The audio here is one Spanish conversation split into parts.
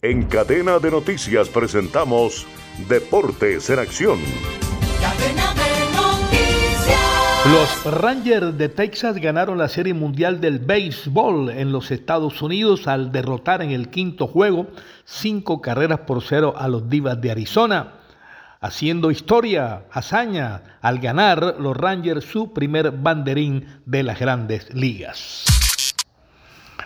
En cadena de noticias presentamos Deportes en Acción. Los Rangers de Texas ganaron la Serie Mundial del Béisbol en los Estados Unidos al derrotar en el quinto juego cinco carreras por cero a los Divas de Arizona, haciendo historia, hazaña, al ganar los Rangers su primer banderín de las grandes ligas.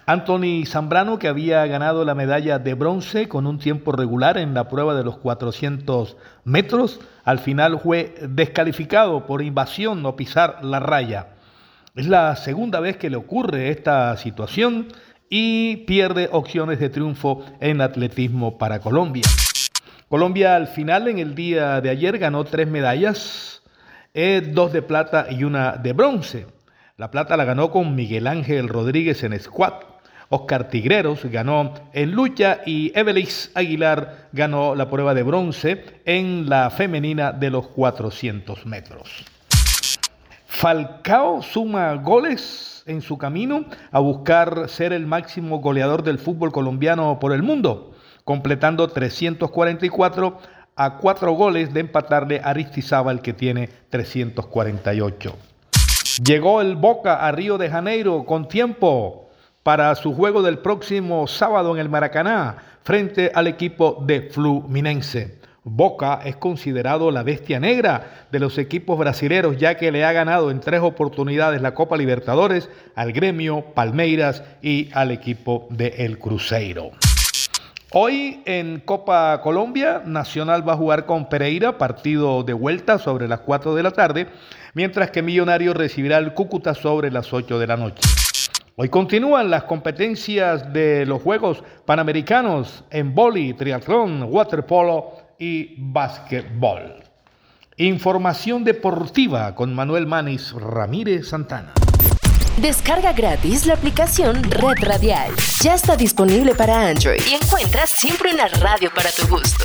Anthony Zambrano, que había ganado la medalla de bronce con un tiempo regular en la prueba de los 400 metros, al final fue descalificado por invasión o pisar la raya. Es la segunda vez que le ocurre esta situación y pierde opciones de triunfo en atletismo para Colombia. Colombia al final en el día de ayer ganó tres medallas, eh, dos de plata y una de bronce. La plata la ganó con Miguel Ángel Rodríguez en squat, Oscar Tigreros ganó en lucha y Evelis Aguilar ganó la prueba de bronce en la femenina de los 400 metros. Falcao suma goles en su camino a buscar ser el máximo goleador del fútbol colombiano por el mundo, completando 344 a 4 goles de empatarle a Aristizábal que tiene 348. Llegó el Boca a Río de Janeiro con tiempo para su juego del próximo sábado en el Maracaná frente al equipo de Fluminense. Boca es considerado la bestia negra de los equipos brasileños ya que le ha ganado en tres oportunidades la Copa Libertadores al gremio Palmeiras y al equipo de El Cruzeiro. Hoy en Copa Colombia, Nacional va a jugar con Pereira, partido de vuelta sobre las 4 de la tarde, mientras que Millonario recibirá el Cúcuta sobre las 8 de la noche. Hoy continúan las competencias de los Juegos Panamericanos en boli, triatlón, waterpolo y básquetbol. Información deportiva con Manuel Manis Ramírez Santana. Descarga gratis la aplicación Red Radial. Ya está disponible para Android y encuentras siempre una radio para tu gusto.